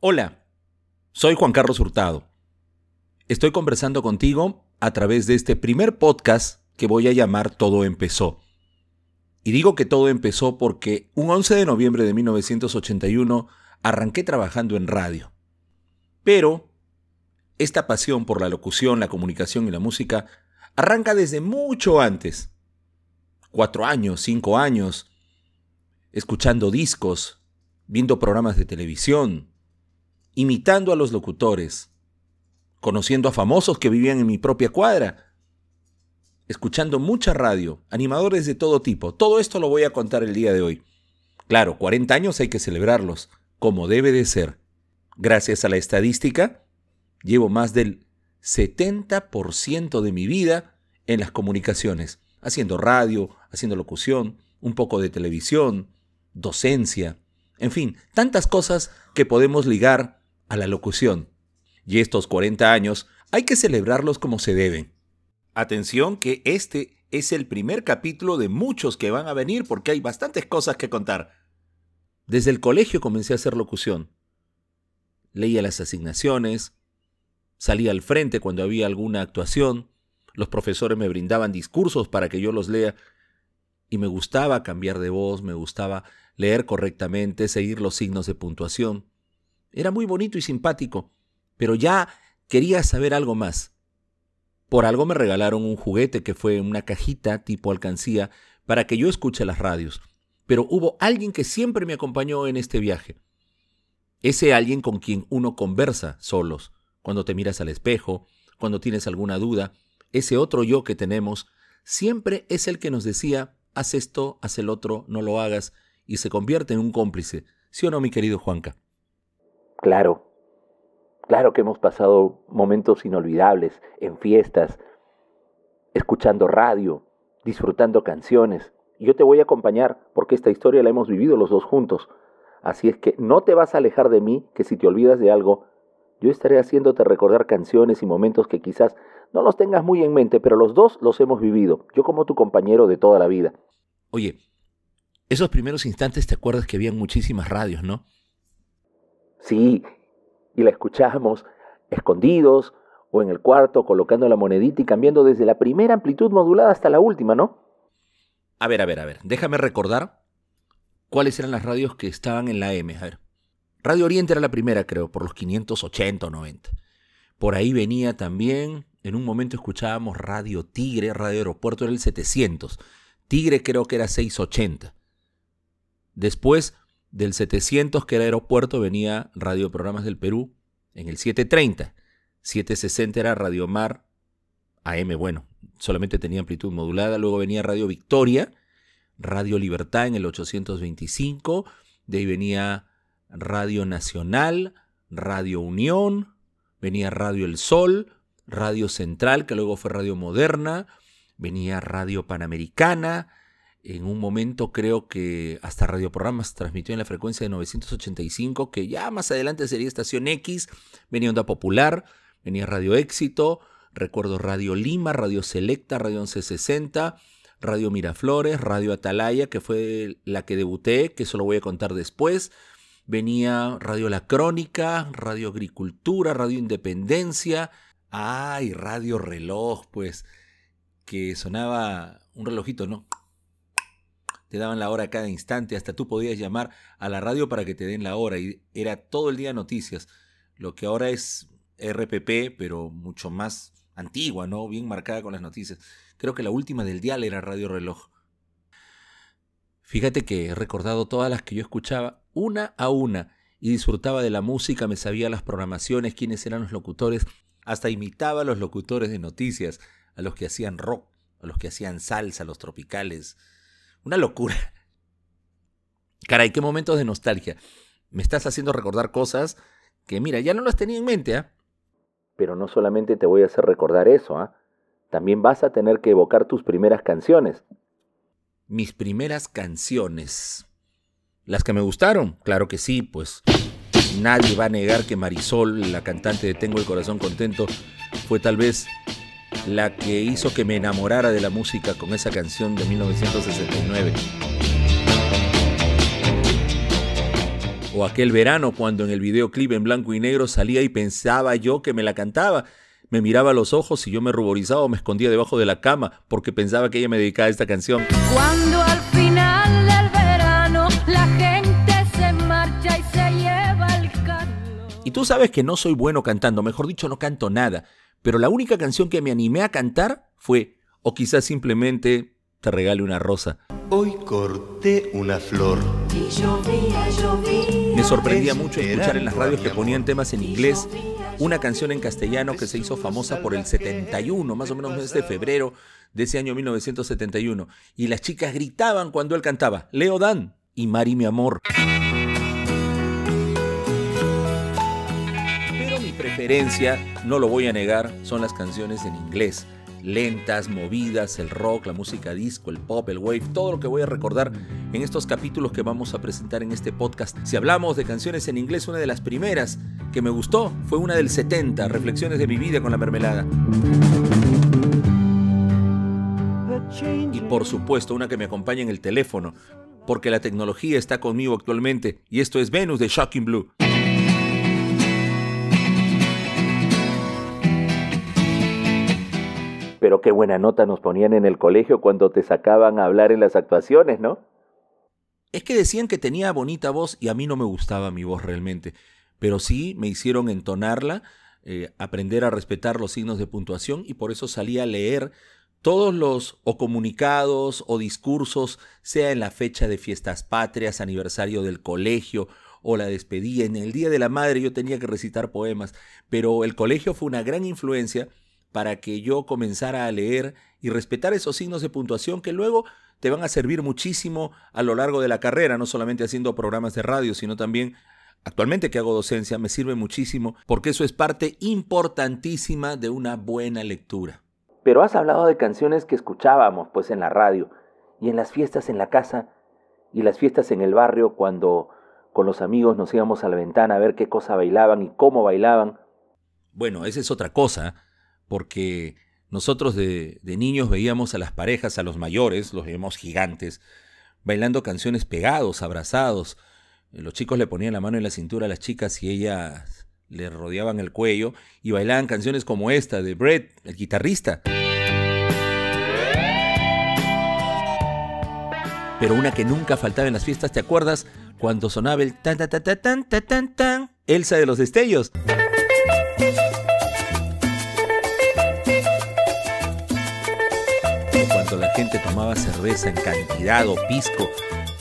Hola, soy Juan Carlos Hurtado. Estoy conversando contigo a través de este primer podcast que voy a llamar Todo empezó. Y digo que todo empezó porque un 11 de noviembre de 1981 arranqué trabajando en radio. Pero esta pasión por la locución, la comunicación y la música arranca desde mucho antes. Cuatro años, cinco años, escuchando discos, viendo programas de televisión, imitando a los locutores, conociendo a famosos que vivían en mi propia cuadra, escuchando mucha radio, animadores de todo tipo. Todo esto lo voy a contar el día de hoy. Claro, 40 años hay que celebrarlos, como debe de ser. Gracias a la estadística, llevo más del 70% de mi vida en las comunicaciones, haciendo radio, haciendo locución, un poco de televisión, docencia, en fin, tantas cosas que podemos ligar a la locución. Y estos 40 años hay que celebrarlos como se deben. Atención que este es el primer capítulo de muchos que van a venir porque hay bastantes cosas que contar. Desde el colegio comencé a hacer locución. Leía las asignaciones, salía al frente cuando había alguna actuación, los profesores me brindaban discursos para que yo los lea y me gustaba cambiar de voz, me gustaba leer correctamente, seguir los signos de puntuación. Era muy bonito y simpático, pero ya quería saber algo más. Por algo me regalaron un juguete que fue una cajita tipo alcancía para que yo escuche las radios. Pero hubo alguien que siempre me acompañó en este viaje. Ese alguien con quien uno conversa solos, cuando te miras al espejo, cuando tienes alguna duda, ese otro yo que tenemos, siempre es el que nos decía, haz esto, haz el otro, no lo hagas, y se convierte en un cómplice. ¿Sí o no, mi querido Juanca? Claro, claro que hemos pasado momentos inolvidables en fiestas, escuchando radio, disfrutando canciones. Yo te voy a acompañar porque esta historia la hemos vivido los dos juntos. Así es que no te vas a alejar de mí, que si te olvidas de algo, yo estaré haciéndote recordar canciones y momentos que quizás no los tengas muy en mente, pero los dos los hemos vivido, yo como tu compañero de toda la vida. Oye, esos primeros instantes te acuerdas que habían muchísimas radios, ¿no? Sí, y la escuchábamos escondidos o en el cuarto colocando la monedita y cambiando desde la primera amplitud modulada hasta la última, ¿no? A ver, a ver, a ver, déjame recordar cuáles eran las radios que estaban en la M. A ver, Radio Oriente era la primera, creo, por los 580 o 90. Por ahí venía también, en un momento escuchábamos Radio Tigre, Radio Aeropuerto era el 700. Tigre creo que era 680. Después del 700, que era aeropuerto, venía Radio Programas del Perú en el 730. 760 era Radio Mar AM, bueno, solamente tenía amplitud modulada. Luego venía Radio Victoria, Radio Libertad en el 825. De ahí venía Radio Nacional, Radio Unión, venía Radio El Sol, Radio Central, que luego fue Radio Moderna, venía Radio Panamericana, en un momento creo que hasta radioprogramas transmitió en la frecuencia de 985, que ya más adelante sería Estación X, venía Onda Popular, venía Radio Éxito, recuerdo Radio Lima, Radio Selecta, Radio 1160, Radio Miraflores, Radio Atalaya, que fue la que debuté, que eso lo voy a contar después. Venía Radio La Crónica, Radio Agricultura, Radio Independencia. Ay, Radio Reloj, pues, que sonaba un relojito, ¿no? Te daban la hora a cada instante, hasta tú podías llamar a la radio para que te den la hora y era todo el día noticias, lo que ahora es RPP, pero mucho más antigua, ¿no? Bien marcada con las noticias. Creo que la última del dial era Radio Reloj. Fíjate que he recordado todas las que yo escuchaba una a una y disfrutaba de la música, me sabía las programaciones, quiénes eran los locutores, hasta imitaba a los locutores de noticias, a los que hacían rock, a los que hacían salsa, a los tropicales, una locura. Caray, qué momentos de nostalgia. Me estás haciendo recordar cosas que, mira, ya no las tenía en mente, ¿ah? Pero no solamente te voy a hacer recordar eso, ¿ah? También vas a tener que evocar tus primeras canciones. Mis primeras canciones. Las que me gustaron, claro que sí, pues nadie va a negar que Marisol, la cantante de Tengo el Corazón Contento, fue tal vez la que hizo que me enamorara de la música con esa canción de 1969. O aquel verano cuando en el videoclip en blanco y negro salía y pensaba yo que me la cantaba. Me miraba a los ojos y yo me ruborizaba o me escondía debajo de la cama porque pensaba que ella me dedicaba esta canción. Cuando al final del verano la gente se marcha y se lleva el calor. Y tú sabes que no soy bueno cantando, mejor dicho, no canto nada. Pero la única canción que me animé a cantar fue, o quizás simplemente te regale una rosa. Hoy corté una flor. Y llovía, llovía. Me sorprendía mucho escuchar en las radios que ponían temas en inglés una canción en castellano que se hizo famosa por el 71, más o menos mes de febrero de ese año 1971. Y las chicas gritaban cuando él cantaba, Leo Dan y Mari mi amor. No lo voy a negar, son las canciones en inglés. Lentas, movidas, el rock, la música disco, el pop, el wave, todo lo que voy a recordar en estos capítulos que vamos a presentar en este podcast. Si hablamos de canciones en inglés, una de las primeras que me gustó fue una del 70, Reflexiones de mi vida con la mermelada. Y por supuesto, una que me acompaña en el teléfono, porque la tecnología está conmigo actualmente, y esto es Venus de Shocking Blue. Pero qué buena nota nos ponían en el colegio cuando te sacaban a hablar en las actuaciones, ¿no? Es que decían que tenía bonita voz y a mí no me gustaba mi voz realmente, pero sí me hicieron entonarla, eh, aprender a respetar los signos de puntuación y por eso salí a leer todos los o comunicados o discursos, sea en la fecha de fiestas patrias, aniversario del colegio o la despedida, en el Día de la Madre yo tenía que recitar poemas, pero el colegio fue una gran influencia para que yo comenzara a leer y respetar esos signos de puntuación que luego te van a servir muchísimo a lo largo de la carrera, no solamente haciendo programas de radio, sino también actualmente que hago docencia, me sirve muchísimo porque eso es parte importantísima de una buena lectura. Pero has hablado de canciones que escuchábamos pues en la radio y en las fiestas en la casa y las fiestas en el barrio cuando con los amigos nos íbamos a la ventana a ver qué cosa bailaban y cómo bailaban. Bueno, esa es otra cosa, porque nosotros de, niños veíamos a las parejas, a los mayores, los veíamos gigantes, bailando canciones pegados, abrazados. Eh, los chicos le ponían la mano en la cintura a las chicas y ellas le rodeaban el cuello y bailaban canciones como esta de Brett, el guitarrista. Pero una que nunca faltaba en las fiestas, ¿te acuerdas? Cuando sonaba el tan tan tan tan tan tan tan Elsa de los Destellos. La gente tomaba cerveza en cantidad o pisco,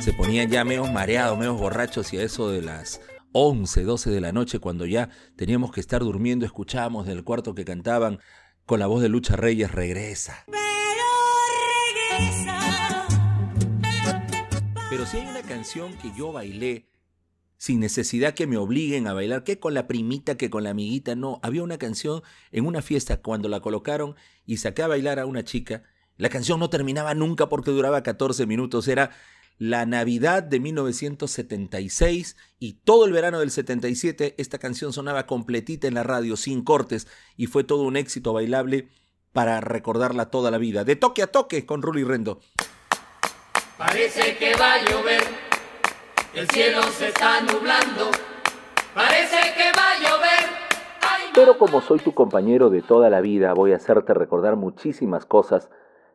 se ponían ya medio mareados, medio borrachos y a eso de las 11, 12 de la noche, cuando ya teníamos que estar durmiendo, escuchábamos del cuarto que cantaban con la voz de Lucha Reyes, regresa. Pero si hay una canción que yo bailé sin necesidad que me obliguen a bailar, que con la primita, que con la amiguita, no, había una canción en una fiesta cuando la colocaron y saqué a bailar a una chica, la canción no terminaba nunca porque duraba 14 minutos, era la Navidad de 1976 y todo el verano del 77 esta canción sonaba completita en la radio sin cortes y fue todo un éxito bailable para recordarla toda la vida. De toque a toque con Ruli Rendo. Parece que va a llover, el cielo se está nublando, parece que va a llover. Ay, Pero como soy tu compañero de toda la vida, voy a hacerte recordar muchísimas cosas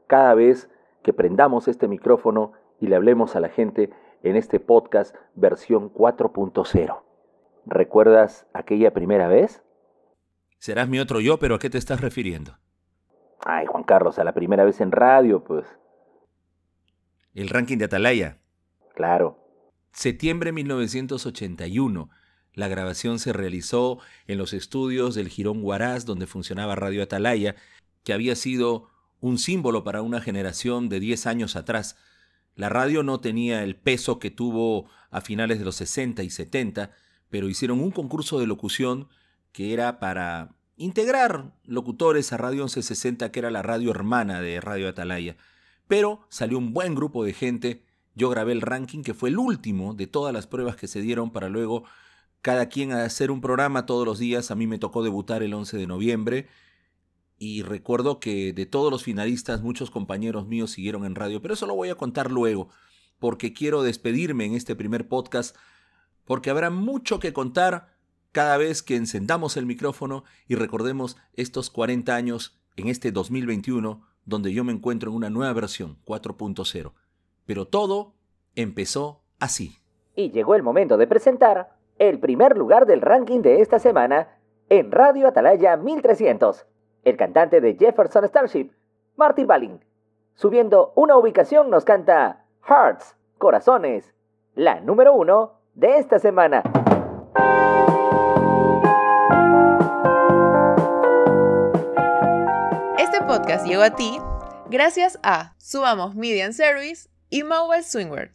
cada vez que prendamos este micrófono y le hablemos a la gente en este podcast versión 4.0. ¿Recuerdas aquella primera vez? Serás mi otro yo, pero ¿a qué te estás refiriendo? Ay, Juan Carlos, a la primera vez en radio, pues. El ranking de Atalaya. Claro. Septiembre 1981. La grabación se realizó en los estudios del Girón Huaraz, donde funcionaba Radio Atalaya, que había sido un símbolo para una generación de 10 años atrás. La radio no tenía el peso que tuvo a finales de los 60 y 70, pero hicieron un concurso de locución que era para integrar locutores a Radio 1160, que era la radio hermana de Radio Atalaya. Pero salió un buen grupo de gente. Yo grabé el ranking, que fue el último de todas las pruebas que se dieron para luego cada quien hacer un programa todos los días. A mí me tocó debutar el 11 de noviembre. Y recuerdo que de todos los finalistas, muchos compañeros míos siguieron en radio. Pero eso lo voy a contar luego, porque quiero despedirme en este primer podcast porque habrá mucho que contar cada vez que encendamos el micrófono y recordemos estos 40 años en este 2021 donde yo me encuentro en una nueva versión 4.0. Pero todo empezó así. Y llegó el momento de presentar el primer lugar del ranking de esta semana en Radio Atalaya 1300. El cantante de Jefferson Starship, Marty Balin. Subiendo una ubicación nos canta Hearts, Corazones, la número uno de esta semana. Este podcast llegó a ti gracias a Subamos Media Service y Mobile Swingwear.